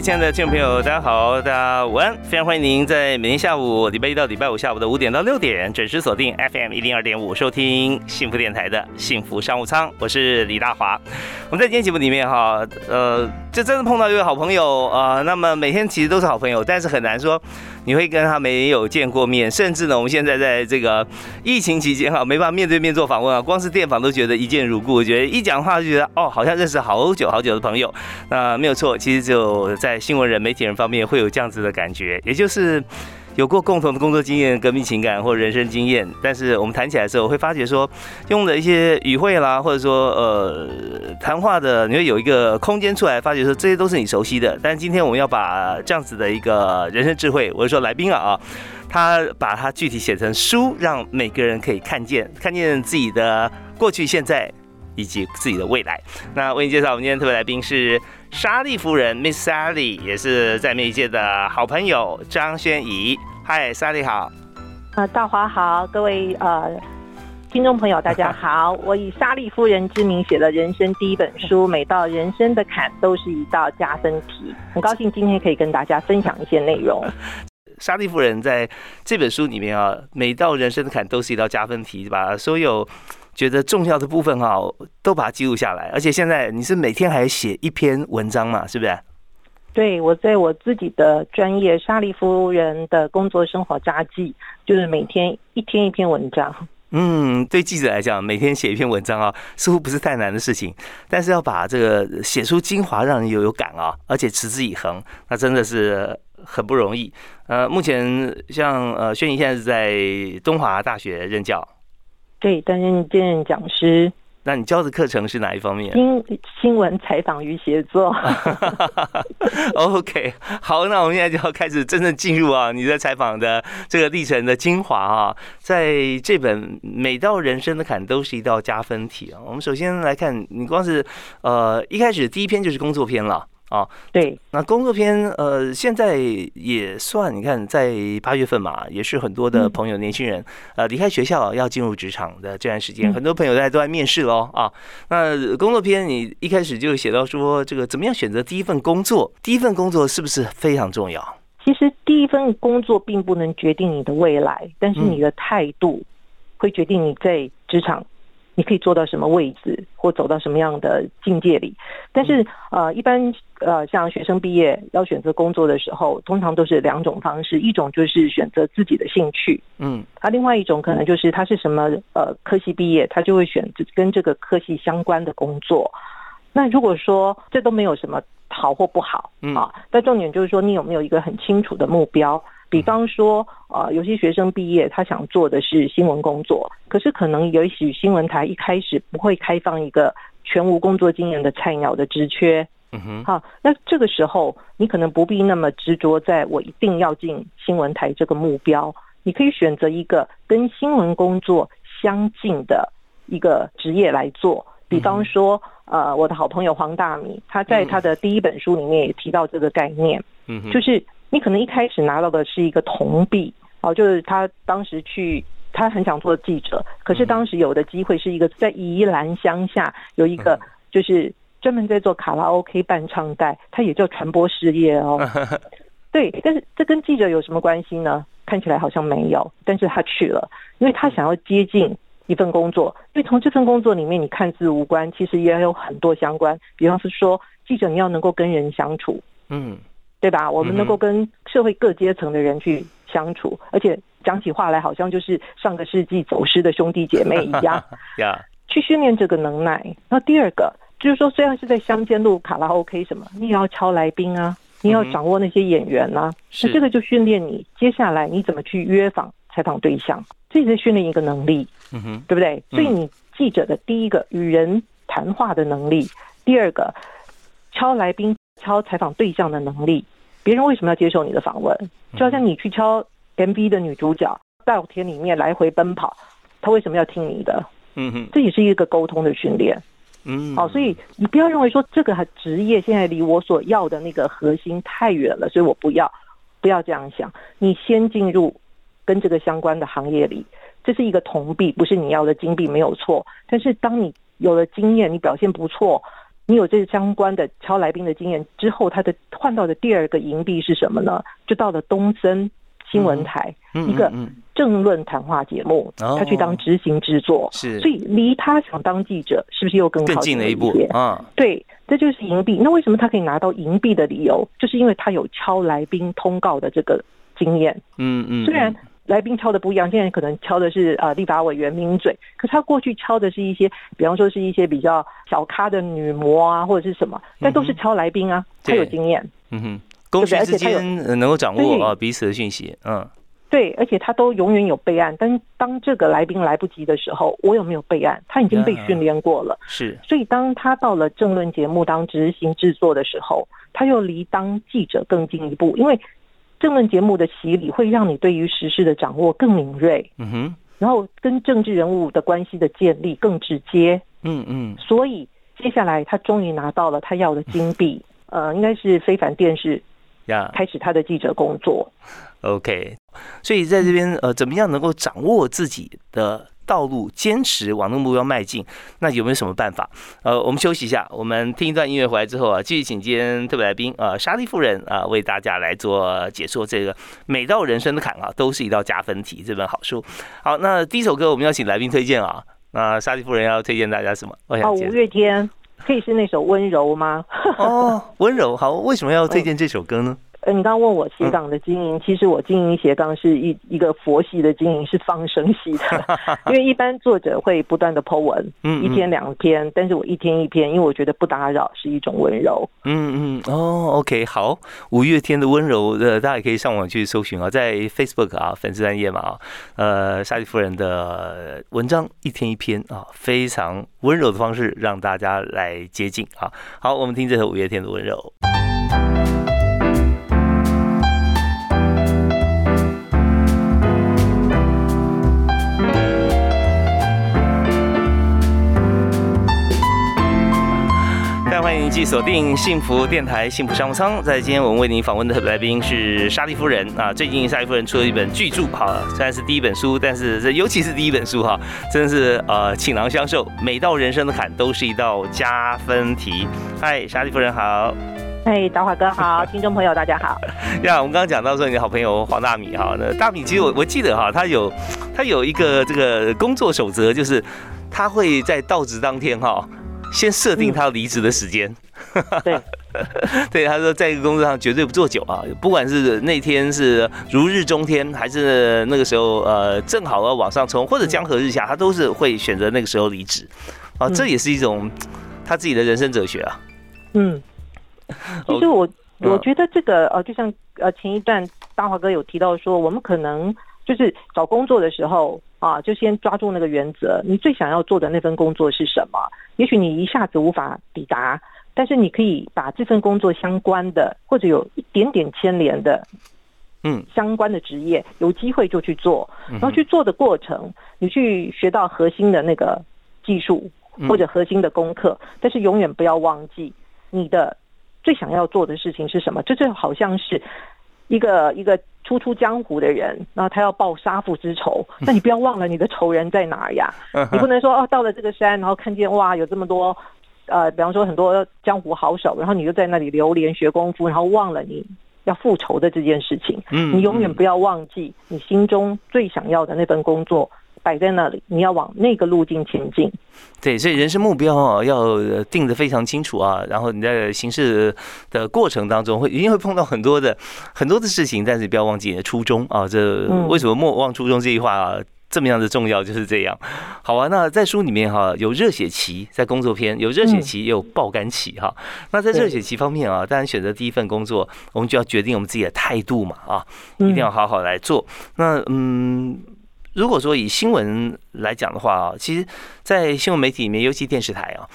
亲爱的听众朋友，大家好，大家午安！非常欢迎您在每天下午礼拜一到礼拜五下午的五点到六点准时锁定 FM 一零二点五，收听幸福电台的幸福商务舱。我是李大华。我们在今天节目里面哈，呃，就真的碰到一位好朋友啊。那么每天其实都是好朋友，但是很难说。你会跟他没有见过面，甚至呢，我们现在在这个疫情期间哈，没办法面对面做访问啊，光是电访都觉得一见如故，我觉得一讲话就觉得哦，好像认识好久好久的朋友。那没有错，其实就在新闻人、媒体人方面会有这样子的感觉，也就是。有过共同的工作经验、革命情感或人生经验，但是我们谈起来的时候，会发觉说，用的一些语汇啦，或者说呃谈话的，你会有一个空间出来，发觉说这些都是你熟悉的。但是今天我们要把这样子的一个人生智慧，我是说来宾啊啊，他把它具体写成书，让每个人可以看见，看见自己的过去、现在以及自己的未来。那为你介绍，我们今天特别来宾是。莎莉夫人，Miss Sally，也是在媒界的好朋友张轩怡。嗨，莎莉好。啊，大华好，各位呃听众朋友大家好。我以莎莉夫人之名写了人生第一本书，每道人生的坎都是一道加分题。很高兴今天可以跟大家分享一些内容。莎莉夫人在这本书里面啊，每道人生的坎都是一道加分题，把所有。觉得重要的部分哈，都把它记录下来。而且现在你是每天还写一篇文章嘛，是不是？对，我在我自己的专业《沙利夫人的工作生活札记》，就是每天一天一篇文章。嗯，对记者来讲，每天写一篇文章啊，似乎不是太难的事情。但是要把这个写出精华，让人有有感啊，而且持之以恒，那真的是很不容易。呃，目前像呃，轩怡现在是在东华大学任教。对，担任兼任讲师。那你教的课程是哪一方面？新新闻采访与写作。OK，好，那我们现在就要开始真正进入啊，你的采访的这个历程的精华啊，在这本每道人生的坎都是一道加分题啊。我们首先来看，你光是呃一开始第一篇就是工作篇了。啊，对，那工作篇，呃，现在也算，你看，在八月份嘛，也是很多的朋友，年轻人，呃，离开学校要进入职场的这段时间，很多朋友在都在面试喽啊。那工作篇，你一开始就写到说，这个怎么样选择第一份工作？第一份工作是不是非常重要？其实第一份工作并不能决定你的未来，但是你的态度会决定你在职场。你可以做到什么位置，或走到什么样的境界里？但是，呃，一般呃，像学生毕业要选择工作的时候，通常都是两种方式，一种就是选择自己的兴趣，嗯，啊，另外一种可能就是他是什么呃科系毕业，他就会选跟这个科系相关的工作。那如果说这都没有什么好或不好，啊，但重点就是说你有没有一个很清楚的目标。比方说，呃，有些学生毕业，他想做的是新闻工作，可是可能也许新闻台一开始不会开放一个全无工作经验的菜鸟的职缺。嗯哼，好，那这个时候你可能不必那么执着在我一定要进新闻台这个目标，你可以选择一个跟新闻工作相近的一个职业来做。比方说，呃，我的好朋友黄大米，他在他的第一本书里面也提到这个概念，嗯哼，就是。你可能一开始拿到的是一个铜币，哦，就是他当时去，他很想做记者，可是当时有的机会是一个在宜兰乡下有一个，就是专门在做卡拉 OK 伴唱带，他也叫传播事业哦。对，但是这跟记者有什么关系呢？看起来好像没有，但是他去了，因为他想要接近一份工作，因为从这份工作里面你看似无关，其实也有很多相关。比方是说，记者你要能够跟人相处，嗯。对吧？我们能够跟社会各阶层的人去相处，而且讲起话来好像就是上个世纪走失的兄弟姐妹一样。去训练这个能耐。那第二个就是说，虽然是在乡间路卡拉 OK 什么，你也要敲来宾啊，你要掌握那些演员啊。那这个就训练你接下来你怎么去约访采访对象，这是训练一个能力，嗯哼，对不对？所以你记者的第一个与人谈话的能力，第二个敲来宾、敲采访对象的能力，别人为什么要接受你的访问？就好像你去敲 MV 的女主角，稻田里面来回奔跑，她为什么要听你的？嗯哼，这也是一个沟通的训练。嗯，好，所以你不要认为说这个职业现在离我所要的那个核心太远了，所以我不要，不要这样想。你先进入跟这个相关的行业里，这是一个铜币，不是你要的金币，没有错。但是当你有了经验，你表现不错，你有这相关的敲来宾的经验之后，他的换到的第二个银币是什么呢？就到了东森新闻台一个政论谈话节目，他去当执行制作，是，所以离他想当记者是不是又更更近了一步啊？对，这就是银币。那为什么他可以拿到银币的理由，就是因为他有敲来宾通告的这个经验。嗯嗯，虽然来宾敲的不一样，现在可能敲的是呃立法委员名嘴，可他过去敲的是一些，比方说是一些比较小咖的女模啊，或者是什么，但都是敲来宾啊，他有经验。嗯哼。公序之间能够掌握啊彼此的讯息，嗯，对，而且他都永远有备案。但当这个来宾来不及的时候，我有没有备案？他已经被训练过了，是。所以当他到了政论节目当执行制作的时候，他又离当记者更进一步，因为政论节目的洗礼会让你对于时事的掌握更敏锐，嗯哼，然后跟政治人物的关系的建立更直接，嗯嗯。所以接下来他终于拿到了他要的金币，呃，应该是非凡电视。开始他的记者工作，OK，所以在这边呃，怎么样能够掌握自己的道路，坚持往那个目标迈进？那有没有什么办法？呃，我们休息一下，我们听一段音乐回来之后啊，继续请今天特别来宾啊，莎莉夫人啊，为大家来做解说。这个每道人生的坎啊，都是一道加分题。这本好书。好，那第一首歌我们要请来宾推荐啊，那莎莉夫人要推荐大家什么？哦，五月天。可以是那首温柔吗？哦，温柔好，为什么要推荐这首歌呢？呃，你刚刚问我斜杠的经营，其实我经营斜杠是一一个佛系的经营，是放生系的。因为一般作者会不断的 Po 文，嗯，一天两篇，但是我一天一篇，因为我觉得不打扰是一种温柔。嗯嗯，哦，OK，好，五月天的温柔，呃，大家也可以上网去搜寻啊，在 Facebook 啊粉丝专页嘛啊，呃，莎莉夫人的文章一天一篇啊，非常温柔的方式让大家来接近啊。好，我们听这首五月天的温柔。续锁定幸福电台幸福商务舱。在今天我们为您访问的来宾是莎莉夫人啊。最近莎莉夫人出了一本巨著，哈，虽然是第一本书，但是这尤其是第一本书哈，真的是呃倾囊相授。每道人生的坎都是一道加分题。嗨，莎莉夫人好。嗨，大华哥好，听众朋友大家好。呀，我们刚刚讲到说你的好朋友黄大米哈，那大米其实我我记得哈，他有他有一个这个工作守则，就是他会在到职当天哈。先设定他离职的时间，对，对，他说在一个工作上绝对不做久啊，不管是那天是如日中天，还是那个时候呃正好要往上冲，或者江河日下，他都是会选择那个时候离职，啊，这也是一种他自己的人生哲学啊。嗯，其实我我觉得这个呃，就像呃前一段大华哥有提到说，我们可能就是找工作的时候。啊，就先抓住那个原则。你最想要做的那份工作是什么？也许你一下子无法抵达，但是你可以把这份工作相关的，或者有一点点牵连的，嗯，相关的职业，有机会就去做。然后去做的过程，你去学到核心的那个技术或者核心的功课，但是永远不要忘记你的最想要做的事情是什么。这就好像是。一个一个初出江湖的人，然后他要报杀父之仇，那你不要忘了你的仇人在哪呀？你不能说哦，到了这个山，然后看见哇，有这么多，呃，比方说很多江湖好手，然后你就在那里流连学功夫，然后忘了你要复仇的这件事情。嗯，你永远不要忘记你心中最想要的那份工作。摆在那里，你要往那个路径前进。对，所以人生目标啊，要定的非常清楚啊。然后你在行事的过程当中，会一定会碰到很多的很多的事情，但是不要忘记你的初衷啊。这为什么莫忘初衷这句话啊？这么样的重要，就是这样。好啊，那在书里面哈有热血期，在工作篇有热血期，也有爆肝期哈。那在热血期方面啊，当然选择第一份工作，我们就要决定我们自己的态度嘛啊，一定要好好来做。那嗯，如果说以新闻来讲的话啊，其实，在新闻媒体里面，尤其电视台啊。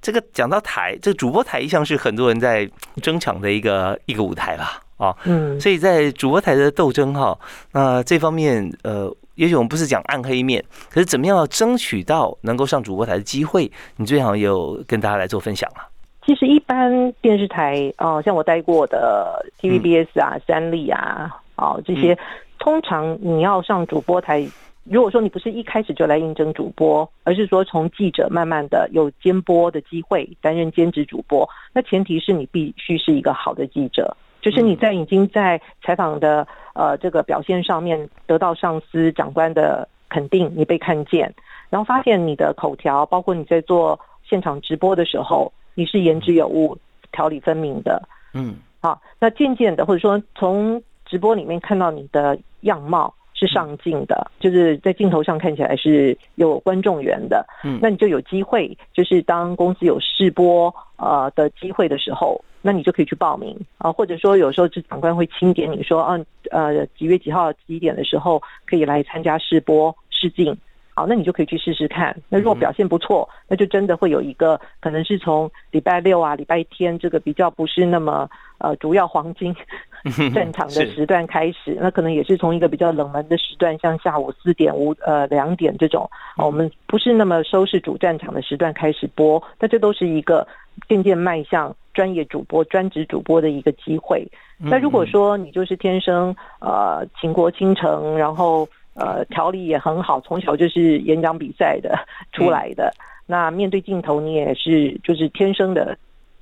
这个讲到台，这个主播台一向是很多人在争抢的一个一个舞台吧，啊，嗯，所以在主播台的斗争哈，那这方面呃，也许我们不是讲暗黑面，可是怎么样要争取到能够上主播台的机会，你最好有跟大家来做分享啊。其实一般电视台哦，像我待过的 TVBS 啊、三立啊，哦这些，通常你要上主播台。如果说你不是一开始就来应征主播，而是说从记者慢慢的有兼播的机会，担任兼职主播，那前提是你必须是一个好的记者，就是你在已经在采访的呃这个表现上面得到上司长官的肯定，你被看见，然后发现你的口条，包括你在做现场直播的时候，你是言之有物、条理分明的，嗯，好，那渐渐的或者说从直播里面看到你的样貌。是上镜的，就是在镜头上看起来是有观众缘的，嗯，那你就有机会，就是当公司有试播呃的机会的时候，那你就可以去报名啊，或者说有时候这长官会清点你说，嗯呃几月几号几点的时候可以来参加试播试镜，好，那你就可以去试试看。那如果表现不错，那就真的会有一个可能是从礼拜六啊礼拜天这个比较不是那么呃主要黄金。战场的时段开始，那可能也是从一个比较冷门的时段，像下午四点、五呃两点这种，我们不是那么收视主战场的时段开始播，那这都是一个渐渐迈向专业主播、专职主播的一个机会。那如果说你就是天生呃倾国倾城，然后呃条理也很好，从小就是演讲比赛的出来的，那面对镜头你也是就是天生的。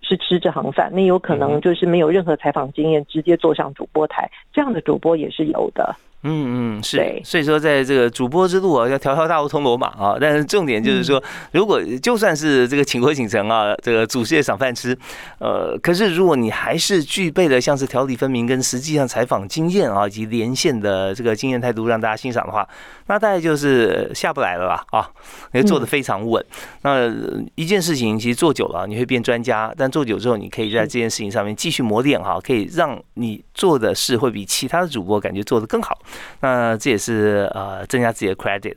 是吃这行饭，那有可能就是没有任何采访经验，直接坐上主播台，这样的主播也是有的。嗯嗯是，所以说在这个主播之路啊，要条条大路通罗马啊。但是重点就是说，如果就算是这个请国请城啊，这个主事业赏饭吃，呃，可是如果你还是具备了像是条理分明跟实际上采访经验啊，以及连线的这个经验态度，让大家欣赏的话，那大概就是下不来了吧啊？你做的非常稳。那一件事情其实做久了你会变专家，但做久之后，你可以在这件事情上面继续磨练哈，可以让你做的事会比其他的主播感觉做的更好。那这也是呃增加自己的 credit。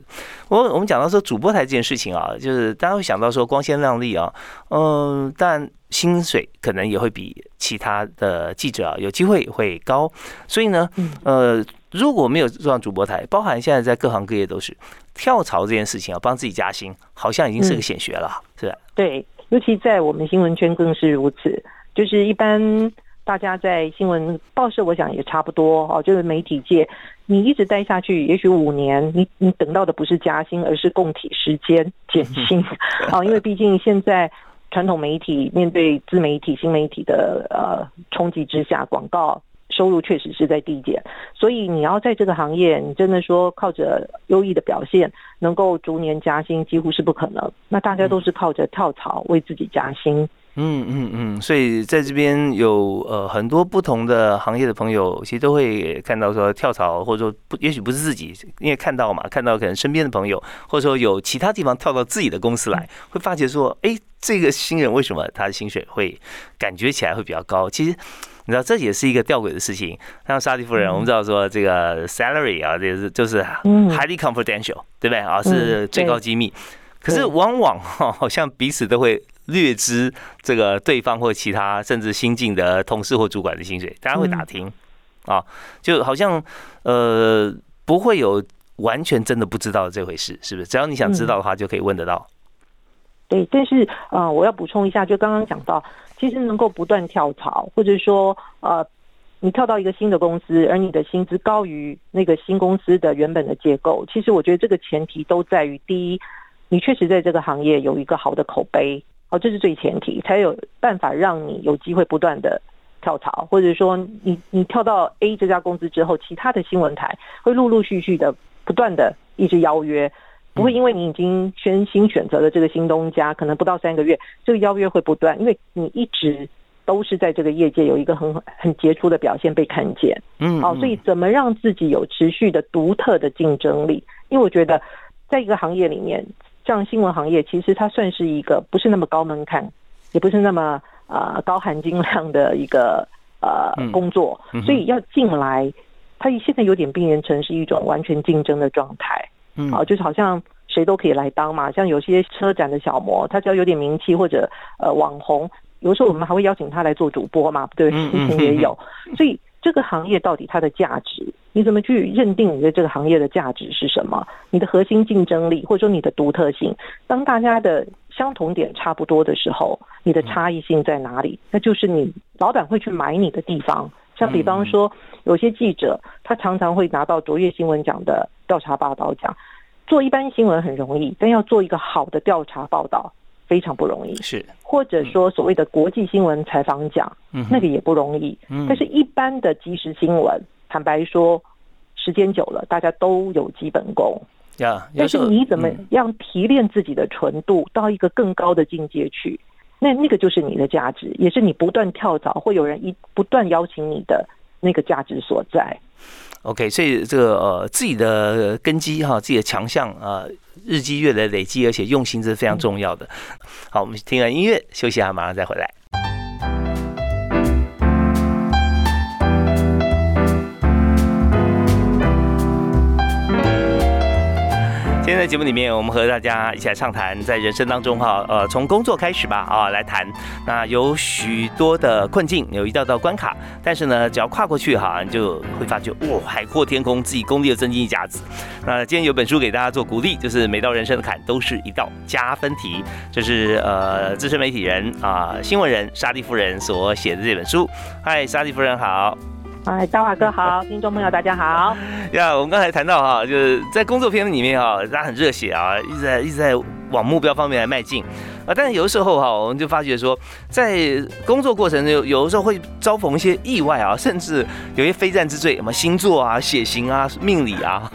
我我们讲到说主播台这件事情啊，就是大家会想到说光鲜亮丽啊，嗯，但薪水可能也会比其他的记者啊有机会会高。所以呢，呃，如果没有做上主播台，包含现在在各行各业都是跳槽这件事情啊，帮自己加薪，好像已经是个显学了，是吧？对，尤其在我们新闻圈更是如此，就是一般。大家在新闻报社，我想也差不多哦。就是媒体界，你一直待下去，也许五年，你你等到的不是加薪，而是供体时间减薪啊。因为毕竟现在传统媒体面对自媒体、新媒体的呃冲击之下，广告收入确实是在递减。所以你要在这个行业，你真的说靠着优异的表现能够逐年加薪，几乎是不可能。那大家都是靠着跳槽为自己加薪。嗯嗯嗯，所以在这边有呃很多不同的行业的朋友，其实都会看到说跳槽，或者说不，也许不是自己，因为看到嘛，看到可能身边的朋友，或者说有其他地方跳到自己的公司来，会发觉说，哎，这个新人为什么他的薪水会感觉起来会比较高？其实你知道这也是一个吊诡的事情。像沙迪夫人，我们知道说这个 salary 啊，这是就是 highly confidential，对不对啊？是最高机密。可是往往哈，好像彼此都会。略知这个对方或其他甚至新进的同事或主管的薪水，大家会打听啊，就好像呃不会有完全真的不知道这回事，是不是？只要你想知道的话，就可以问得到。对，但是呃，我要补充一下，就刚刚讲到，其实能够不断跳槽，或者说呃，你跳到一个新的公司，而你的薪资高于那个新公司的原本的结构，其实我觉得这个前提都在于第一，你确实在这个行业有一个好的口碑。哦，这是最前提，才有办法让你有机会不断的跳槽，或者说你你跳到 A 这家公司之后，其他的新闻台会陆陆续续的不断的一直邀约，不会因为你已经全新选择了这个新东家，可能不到三个月，这个邀约会不断，因为你一直都是在这个业界有一个很很杰出的表现被看见，嗯，好，所以怎么让自己有持续的独特的竞争力，因为我觉得在一个行业里面，像新闻行业，其实它算是一个不是那么高门槛，也不是那么呃高含金量的一个呃工作，所以要进来，它现在有点变成是一种完全竞争的状态。嗯，啊，就是好像谁都可以来当嘛，像有些车展的小模，他只要有点名气或者呃网红，有时候我们还会邀请他来做主播嘛，对，之前也有。所以这个行业到底它的价值，你怎么去认定你的这个行业的价值是什么？你的核心竞争力或者说你的独特性，当大家的相同点差不多的时候，你的差异性在哪里？那就是你老板会去买你的地方。像比方说，有些记者他常常会拿到卓越新闻奖的调查报道奖。做一般新闻很容易，但要做一个好的调查报道非常不容易。是，或者说所谓的国际新闻采访奖，那个也不容易。嗯，但是一般的即时新闻，坦白说，时间久了，大家都有基本功。呀，但是你怎么样提炼自己的纯度到一个更高的境界去？那那个就是你的价值，也是你不断跳槽，会有人一不断邀请你的那个价值所在。OK，所以这个呃自己的根基哈，自己的强项啊，日积月累累积，而且用心这是非常重要的。好，我们听完音乐休息一下，马上再回来。今天在节目里面，我们和大家一起来畅谈，在人生当中哈，呃，从工作开始吧，啊，来谈。那有许多的困境，有一道道关卡，但是呢，只要跨过去哈，你就会发觉，哇，海阔天空，自己功力又增进一甲子。那今天有本书给大家做鼓励，就是每道人生的坎都是一道加分题。这是呃，资深媒体人啊，新闻人沙利夫人所写的这本书。嗨，沙利夫人好。哎，大华哥好，听众朋友大家好。呀，我们刚才谈到哈，就是在工作片里面哈，大家很热血啊，一直在一直在往目标方面来迈进啊。但是有的时候哈，我们就发觉说，在工作过程中，有的时候会遭逢一些意外啊，甚至有些非战之罪，什么星座啊、血型啊、命理啊，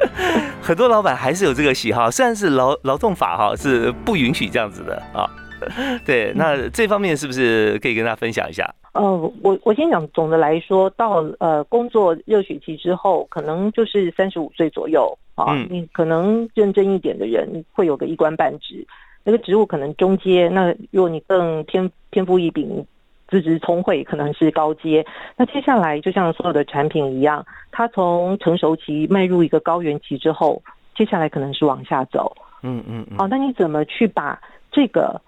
很多老板还是有这个喜好，虽然是劳劳动法哈是不允许这样子的啊。对，那这方面是不是可以跟大家分享一下？呃，我我先讲，总的来说，到呃工作热血期之后，可能就是三十五岁左右啊，你可能认真一点的人会有个一官半职，那个职务可能中阶，那如果你更天天赋异禀、资质聪慧，可能是高阶。那接下来就像所有的产品一样，它从成熟期迈入一个高原期之后，接下来可能是往下走。嗯嗯，好，那你怎么去把这个？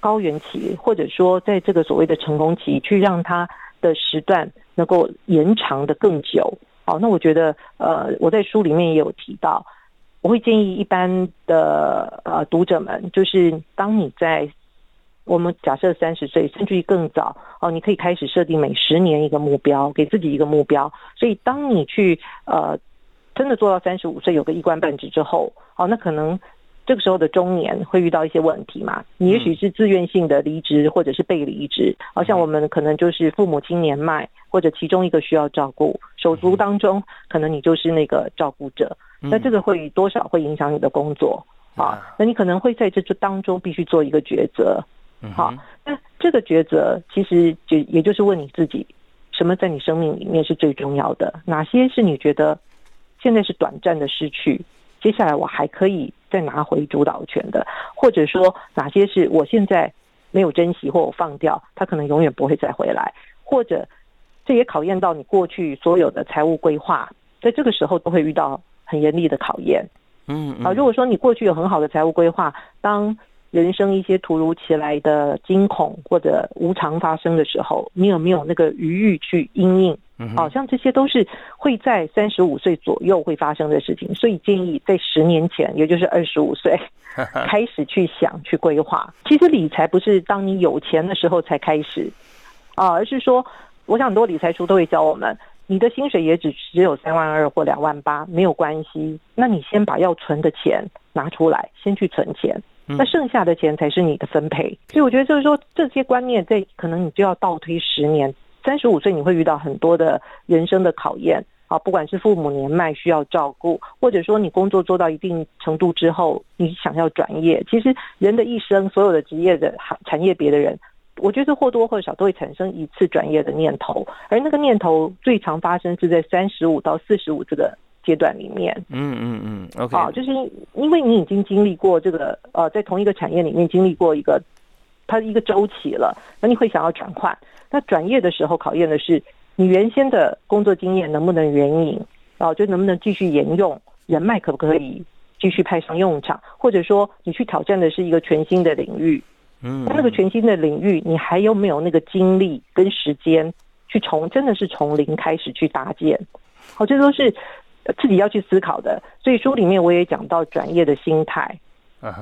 高原期，或者说在这个所谓的成功期，去让它的时段能够延长的更久。好，那我觉得，呃，我在书里面也有提到，我会建议一般的呃读者们，就是当你在我们假设三十岁，甚至于更早，哦，你可以开始设定每十年一个目标，给自己一个目标。所以，当你去呃真的做到三十五岁，有个一官半职之后，哦，那可能。这个时候的中年会遇到一些问题嘛？你也许是自愿性的离职，或者是被离职。好像我们可能就是父母亲年迈，或者其中一个需要照顾，手足当中可能你就是那个照顾者。那这个会多少会影响你的工作啊？那你可能会在这当中必须做一个抉择。好，那这个抉择其实就也就是问你自己，什么在你生命里面是最重要的？哪些是你觉得现在是短暂的失去？接下来我还可以。再拿回主导权的，或者说哪些是我现在没有珍惜或我放掉，他可能永远不会再回来，或者这也考验到你过去所有的财务规划，在这个时候都会遇到很严厉的考验。嗯，啊，如果说你过去有很好的财务规划，当人生一些突如其来的惊恐或者无常发生的时候，你有没有那个余裕去应应？好像这些都是会在三十五岁左右会发生的事情，所以建议在十年前，也就是二十五岁 开始去想、去规划。其实理财不是当你有钱的时候才开始啊，而是说，我想很多理财书都会教我们，你的薪水也只只有三万二或两万八，没有关系。那你先把要存的钱拿出来，先去存钱，那剩下的钱才是你的分配。所以我觉得就是说，这些观念在可能你就要倒推十年。三十五岁你会遇到很多的人生的考验啊，不管是父母年迈需要照顾，或者说你工作做到一定程度之后，你想要转业。其实人的一生，所有的职业的行产业别的人，我觉得或多或少都会产生一次转业的念头，而那个念头最常发生是在三十五到四十五这个阶段里面。嗯嗯嗯，OK，好，就是因为你已经经历过这个呃，在同一个产业里面经历过一个它一个周期了，那你会想要转换。那转业的时候考验的是你原先的工作经验能不能援引，啊，就能不能继续沿用，人脉可不可以继续派上用场，或者说你去挑战的是一个全新的领域。嗯，那那个全新的领域，你还有没有那个精力跟时间去从真的是从零开始去搭建？好，这都是自己要去思考的。所以书里面我也讲到转业的心态。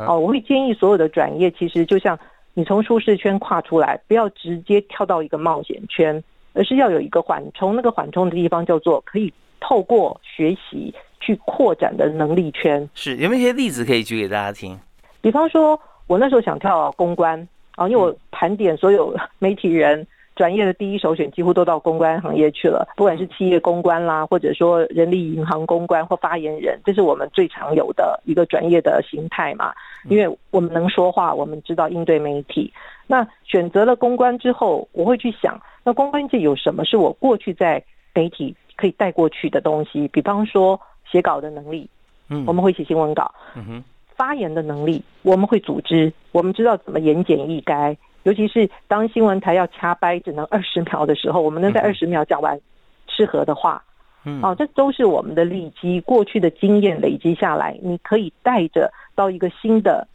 哦，我会建议所有的转业，其实就像你从舒适圈跨出来，不要直接跳到一个冒险圈，而是要有一个缓冲。那个缓冲的地方叫做可以透过学习去扩展的能力圈。是有没有一些例子可以举给大家听？比方说。我那时候想跳公关啊，因为我盘点所有媒体人专业的第一首选，几乎都到公关行业去了。不管是企业公关啦，或者说人力银行公关或发言人，这是我们最常有的一个专业的形态嘛。因为我们能说话，我们知道应对媒体。那选择了公关之后，我会去想，那公关界有什么是我过去在媒体可以带过去的东西？比方说写稿的能力，嗯，我们会写新闻稿，嗯哼。发言的能力，我们会组织，我们知道怎么言简意赅。尤其是当新闻台要掐掰，只能二十秒的时候，我们能在二十秒讲完适合的话。嗯，哦，这都是我们的利基，过去的经验累积下来，你可以带着到一个新的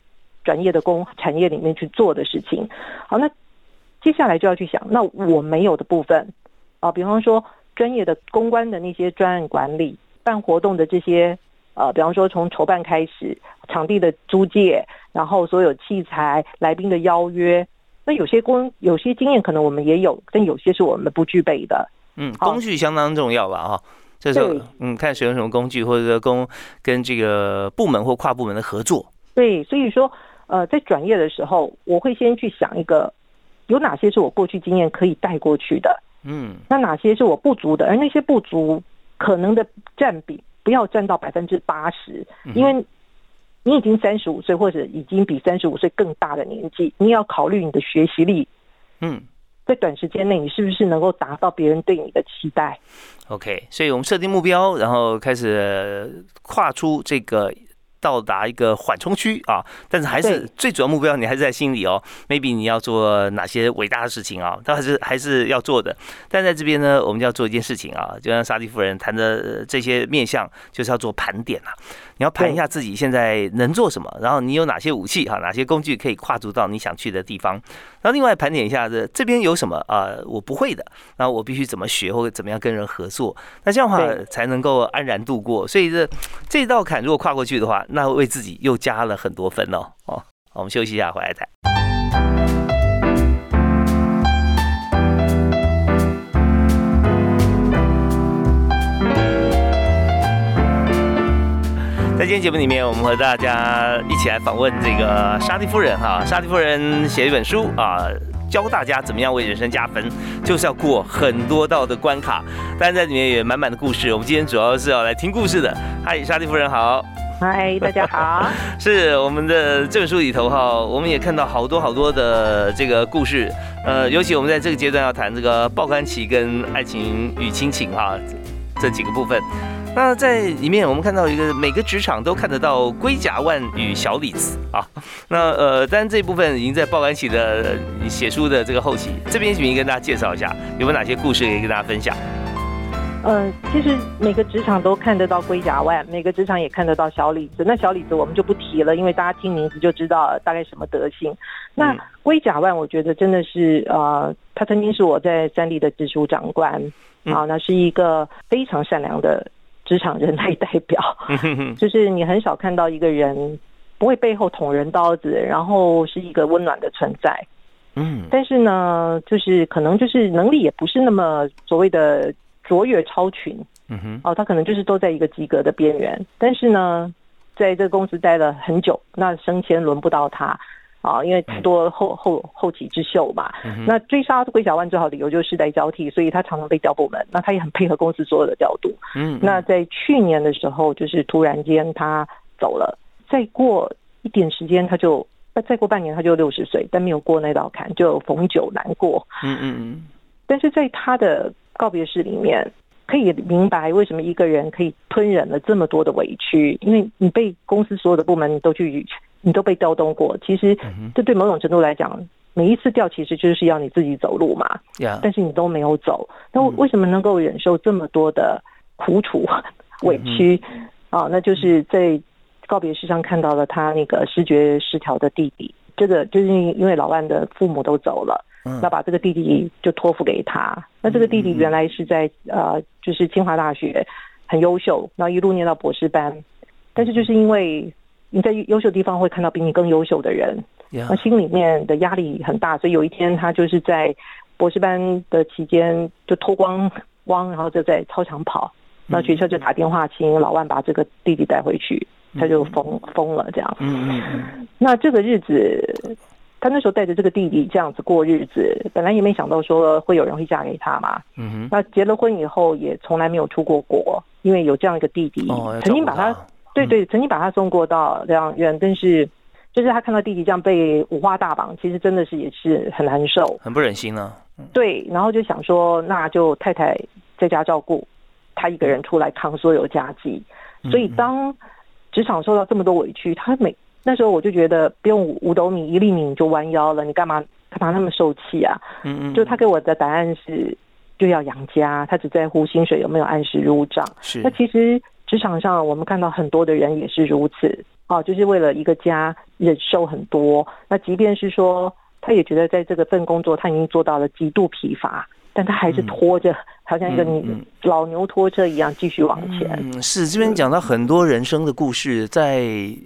专业的工产业里面去做的事情。好，那接下来就要去想，那我没有的部分啊，比方说专业的公关的那些专案管理、办活动的这些。呃，比方说从筹办开始，场地的租借，然后所有器材、来宾的邀约，那有些工有些经验可能我们也有，但有些是我们不具备的。嗯，工具相当重要吧？哈，这时候嗯，看使用什么工具，或者说工跟这个部门或跨部门的合作。对，所以说呃，在转业的时候，我会先去想一个有哪些是我过去经验可以带过去的，嗯，那哪些是我不足的，而那些不足可能的占比。不要占到百分之八十，因为你已经三十五岁，或者已经比三十五岁更大的年纪，你要考虑你的学习力。嗯，在短时间内，你是不是能够达到别人对你的期待？OK，所以我们设定目标，然后开始跨出这个。到达一个缓冲区啊，但是还是最主要目标，你还是在心里哦。Maybe 你要做哪些伟大的事情啊？但还是还是要做的。但在这边呢，我们就要做一件事情啊，就像沙迪夫人谈的这些面向，就是要做盘点啊。你要盘一下自己现在能做什么，然后你有哪些武器哈，哪些工具可以跨足到你想去的地方。然后另外盘点一下这这边有什么啊，我不会的，然后我必须怎么学或者怎么样跟人合作。那这样的话才能够安然度过。所以这这道坎如果跨过去的话，那为自己又加了很多分哦。哦，我们休息一下，回来谈。在今天节目里面，我们和大家一起来访问这个沙迪夫人哈。沙迪夫人写一本书啊，教大家怎么样为人生加分，就是要过很多道的关卡，但在里面也满满的故事。我们今天主要是要来听故事的。嗨，沙迪夫人好。嗨，大家好。是我们的这本书里头哈，我们也看到好多好多的这个故事。呃，尤其我们在这个阶段要谈这个报刊期跟爱情与亲情哈这几个部分。那在里面，我们看到一个每个职场都看得到龟甲万与小李子啊。那呃，当然这一部分已经在报刊起的写书的这个后期，这边请您跟大家介绍一下，有没有哪些故事可以跟大家分享？嗯，其实每个职场都看得到龟甲万，每个职场也看得到小李子。那小李子我们就不提了，因为大家听名字就知道大概什么德性。那龟甲万，我觉得真的是呃，他曾经是我在三立的直属长官啊，那是一个非常善良的。职场人类代表，就是你很少看到一个人不会背后捅人刀子，然后是一个温暖的存在。嗯，但是呢，就是可能就是能力也不是那么所谓的卓越超群。嗯哼，哦，他可能就是都在一个及格的边缘。但是呢，在这个公司待了很久，那升迁轮不到他。啊，因为太多后后后起之秀嘛，那追杀龟小万最好理由就是世代交替，所以他常常被调部门。那他也很配合公司所有的调度。嗯，那在去年的时候，就是突然间他走了，再过一点时间他就，再过半年他就六十岁，但没有过那道坎，就逢九难过。嗯嗯嗯。但是在他的告别式里面，可以明白为什么一个人可以吞忍了这么多的委屈，因为你被公司所有的部门你都去，你都被调动过。其实这对某种程度来讲，每一次调其实就是要你自己走路嘛。但是你都没有走，那为什么能够忍受这么多的苦楚、委屈啊？那就是在告别式上看到了他那个视觉失调的弟弟。这个就是因为老万的父母都走了。那把这个弟弟就托付给他。那这个弟弟原来是在呃，就是清华大学很优秀，然后一路念到博士班。但是就是因为你在优秀地方会看到比你更优秀的人，那心里面的压力很大，所以有一天他就是在博士班的期间就脱光光，然后就在操场跑。那学校就打电话请老万把这个弟弟带回去，他就疯疯了这样。嗯。那这个日子。他那时候带着这个弟弟这样子过日子，本来也没想到说会有人会嫁给他嘛。嗯哼。那结了婚以后也从来没有出过国，因为有这样一个弟弟，曾经把他，对对，曾经把他送过到疗养院，但是就是他看到弟弟这样被五花大绑，其实真的是也是很难受，很不忍心呢。对，然后就想说，那就太太在家照顾，他一个人出来扛所有家计。所以当职场受到这么多委屈，他每那时候我就觉得不用五斗米一粒米你就弯腰了，你干嘛干嘛那么受气啊？嗯嗯，就他给我的答案是就要养家，他只在乎薪水有没有按时入账。是，那其实职场上我们看到很多的人也是如此哦，就是为了一个家忍受很多。那即便是说他也觉得在这个份工作他已经做到了极度疲乏。但他还是拖着，好像一个老牛拖车一样继续往前。嗯，是这边讲到很多人生的故事，在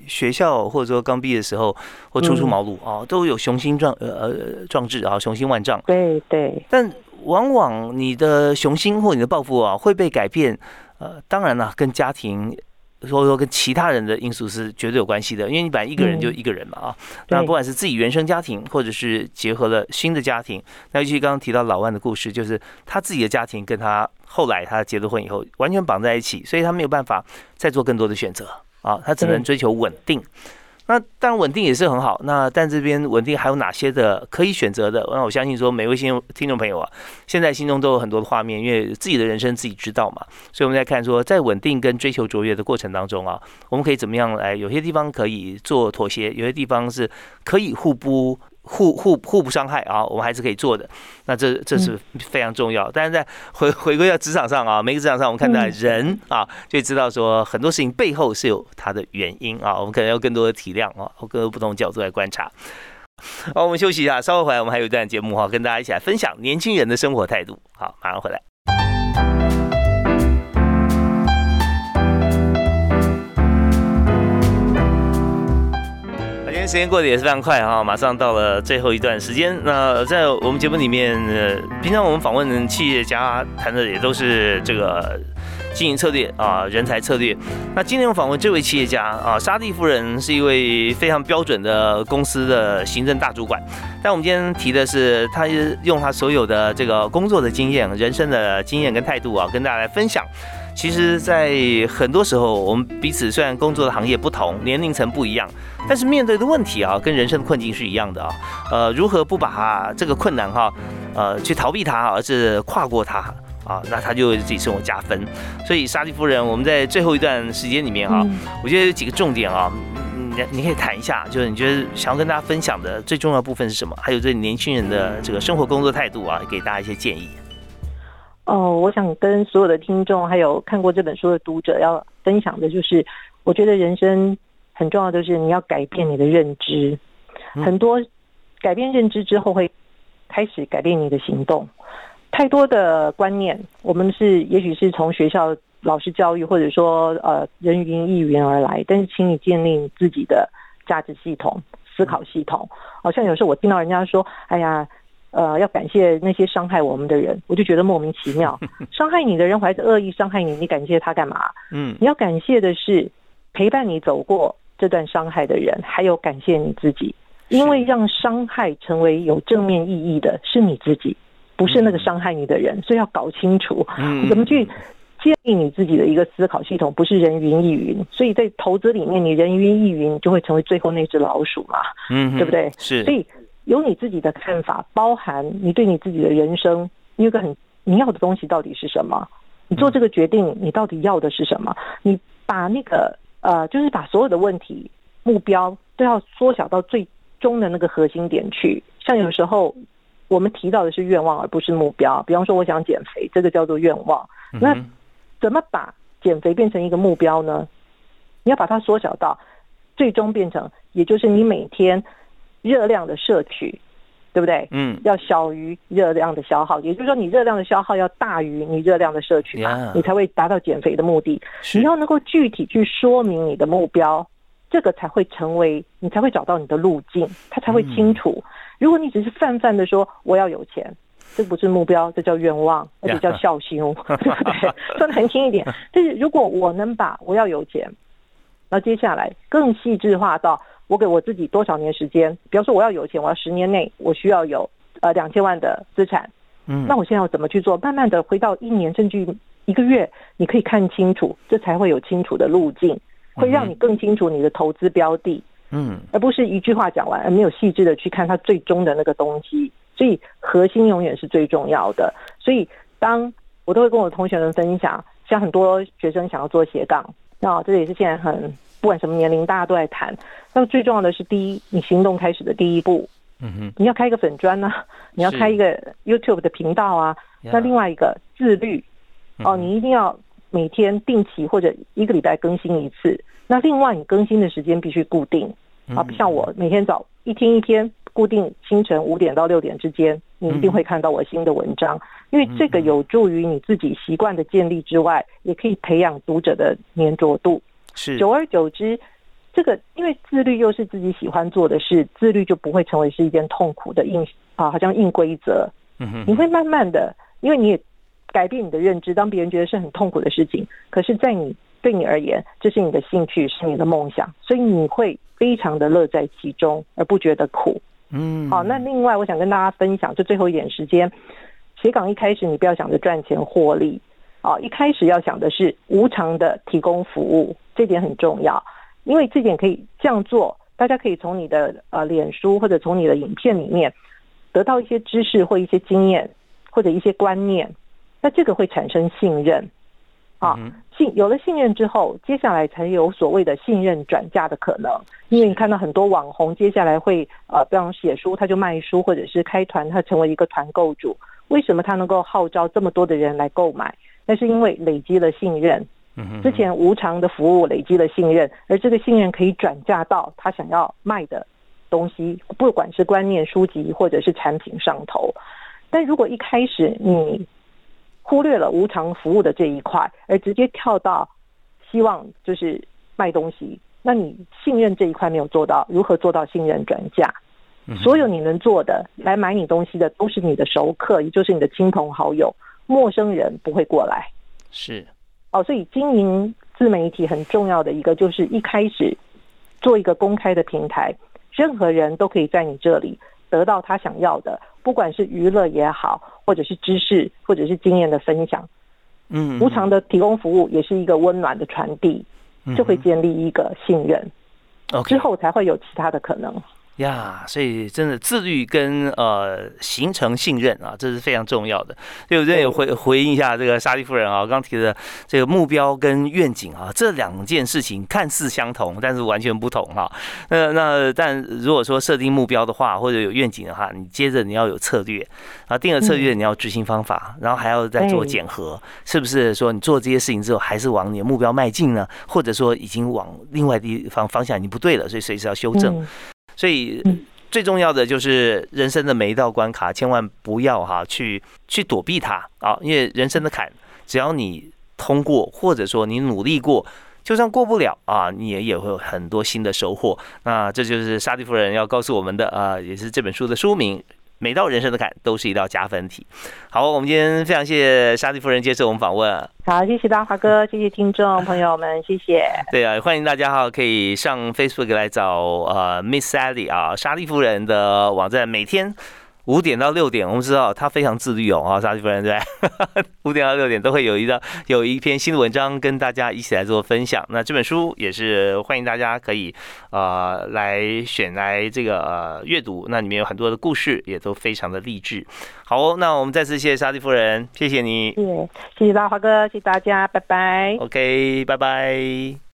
学校或者说刚毕业的时候或初出茅庐啊，都有雄心壮呃呃壮志啊，雄心万丈。对对。但往往你的雄心或你的抱负啊，会被改变。呃，当然了，跟家庭。或者说跟其他人的因素是绝对有关系的，因为你本来一个人就一个人嘛啊，那不管是自己原生家庭，或者是结合了新的家庭，那尤其刚刚提到老万的故事，就是他自己的家庭跟他后来他结了婚以后完全绑在一起，所以他没有办法再做更多的选择啊，他只能追求稳定。那当然稳定也是很好，那但这边稳定还有哪些的可以选择的？那我相信说每位听听众朋友啊，现在心中都有很多的画面，因为自己的人生自己知道嘛。所以我们在看说，在稳定跟追求卓越的过程当中啊，我们可以怎么样来？有些地方可以做妥协，有些地方是可以互补。互互互不伤害啊，我们还是可以做的。那这这是非常重要。但是在回回归到职场上啊，每个职场上我们看到人啊，就知道说很多事情背后是有它的原因啊。我们可能要更多的体谅啊，更多不同角度来观察。好，我们休息一下，稍后回来我们还有一段节目哈，跟大家一起来分享年轻人的生活态度。好，马上回来。时间过得也是非常快哈，马上到了最后一段时间。那在我们节目里面，呃，平常我们访问企业家谈的也都是这个经营策略啊，人才策略。那今天我访问这位企业家啊，沙地夫人是一位非常标准的公司的行政大主管。但我们今天提的是，他用他所有的这个工作的经验、人生的经验跟态度啊，跟大家来分享。其实，在很多时候，我们彼此虽然工作的行业不同，年龄层不一样，但是面对的问题啊，跟人生的困境是一样的啊。呃，如何不把这个困难哈，呃，去逃避它，而是跨过它啊，那它就为自己生活加分。所以，沙利夫人，我们在最后一段时间里面啊，我觉得有几个重点啊，你你可以谈一下，就是你觉得想要跟大家分享的最重要部分是什么？还有对年轻人的这个生活工作态度啊，给大家一些建议。哦，我想跟所有的听众，还有看过这本书的读者，要分享的就是，我觉得人生很重要就是你要改变你的认知，很多改变认知之后会开始改变你的行动。太多的观念，我们是也许是从学校老师教育，或者说呃人云亦云而来，但是请你建立自己的价值系统、思考系统。好像有时候我听到人家说，哎呀。呃，要感谢那些伤害我们的人，我就觉得莫名其妙。伤害你的人怀着恶意伤害你，你感谢他干嘛？嗯，你要感谢的是陪伴你走过这段伤害的人，还有感谢你自己，因为让伤害成为有正面意义的是你自己，不是那个伤害你的人。所以要搞清楚，怎么去建立你自己的一个思考系统，不是人云亦云。所以在投资里面，你人云亦云就会成为最后那只老鼠嘛？嗯，对不对？是，所以。有你自己的看法，包含你对你自己的人生，你有个很你要的东西到底是什么？你做这个决定，你到底要的是什么？你把那个呃，就是把所有的问题目标都要缩小到最终的那个核心点去。像有时候我们提到的是愿望，而不是目标。比方说，我想减肥，这个叫做愿望。那怎么把减肥变成一个目标呢？你要把它缩小到最终变成，也就是你每天热量的摄取。对不对？嗯，要小于热量的消耗，也就是说，你热量的消耗要大于你热量的摄取嘛，你才会达到减肥的目的。你要能够具体去说明你的目标，这个才会成为你才会找到你的路径，它才会清楚。如果你只是泛泛的说我要有钱，这不是目标，这叫愿望，而且叫孝心，对不对？说的很轻一点，就是如果我能把我要有钱，那接下来更细致化到。我给我自己多少年时间？比方说，我要有钱，我要十年内我需要有呃两千万的资产。嗯，那我现在要怎么去做？慢慢的回到一年甚至一个月，你可以看清楚，这才会有清楚的路径，会让你更清楚你的投资标的。嗯，而不是一句话讲完，而没有细致的去看它最终的那个东西。所以核心永远是最重要的。所以当我都会跟我的同学们分享，像很多学生想要做斜杠，那这也是现在很。不管什么年龄，大家都在谈。那么最重要的是，第一，你行动开始的第一步，嗯哼，你要开一个粉砖呢，你要开一个 YouTube 的频道啊。那另外一个自律，哦，你一定要每天定期或者一个礼拜更新一次。那另外，你更新的时间必须固定。啊，不像我每天早一天一天固定清晨五点到六点之间，你一定会看到我新的文章，因为这个有助于你自己习惯的建立之外，也可以培养读者的粘着度。是，久而久之，这个因为自律又是自己喜欢做的事，自律就不会成为是一件痛苦的硬啊，好像硬规则。嗯哼，你会慢慢的，因为你也改变你的认知，当别人觉得是很痛苦的事情，可是，在你对你而言，这是你的兴趣，是你的梦想，所以你会非常的乐在其中，而不觉得苦。嗯，好，那另外我想跟大家分享，就最后一点时间，写稿一开始你不要想着赚钱获利。啊，一开始要想的是无偿的提供服务，这点很重要，因为这点可以这样做，大家可以从你的呃脸书或者从你的影片里面得到一些知识或一些经验或者一些观念，那这个会产生信任，啊，信有了信任之后，接下来才有所谓的信任转嫁的可能，因为你看到很多网红接下来会呃，比方写书他就卖书，或者是开团他成为一个团购主，为什么他能够号召这么多的人来购买？那是因为累积了信任，之前无偿的服务累积了信任，而这个信任可以转嫁到他想要卖的东西，不管是观念、书籍或者是产品上头。但如果一开始你忽略了无偿服务的这一块，而直接跳到希望就是卖东西，那你信任这一块没有做到，如何做到信任转嫁？所有你能做的来买你东西的，都是你的熟客，也就是你的亲朋好友。陌生人不会过来，是哦，所以经营自媒体很重要的一个就是一开始做一个公开的平台，任何人都可以在你这里得到他想要的，不管是娱乐也好，或者是知识，或者是经验的分享，嗯，无偿的提供服务也是一个温暖的传递，就会建立一个信任之后才会有其他的可能。呀，所以真的自律跟呃形成信任啊，这是非常重要的。所以我这也回回应一下这个沙利夫人啊，刚提的这个目标跟愿景啊，这两件事情看似相同，但是完全不同哈。那那但如果说设定目标的话，或者有愿景的话，你接着你要有策略啊，定了策略你要执行方法，然后还要再做检核，是不是说你做这些事情之后还是往你的目标迈进呢？或者说已经往另外地方方向已经不对了，所以随时要修正。所以最重要的就是人生的每一道关卡，千万不要哈去去躲避它啊！因为人生的坎，只要你通过，或者说你努力过，就算过不了啊，你也也会有很多新的收获。那这就是沙迪夫人要告诉我们的啊，也是这本书的书名。每道人生的坎都是一道加分题。好，我们今天非常谢谢沙莉夫人接受我们访问。好，谢谢大华哥，谢谢听众朋友们，谢谢。对啊，欢迎大家哈，可以上 Facebook 来找呃 Miss Sally 啊，沙莉夫人的网站，每天五点到六点，我们知道他非常自律哦，啊，沙利夫人对，五点到六点都会有一道有一篇新的文章跟大家一起来做分享。那这本书也是欢迎大家可以呃来选来这个呃阅读，那里面有很多的故事，也都非常的励志。好，那我们再次谢谢沙利夫人，谢谢你，谢谢大华哥，谢谢大家，拜拜。OK，拜拜。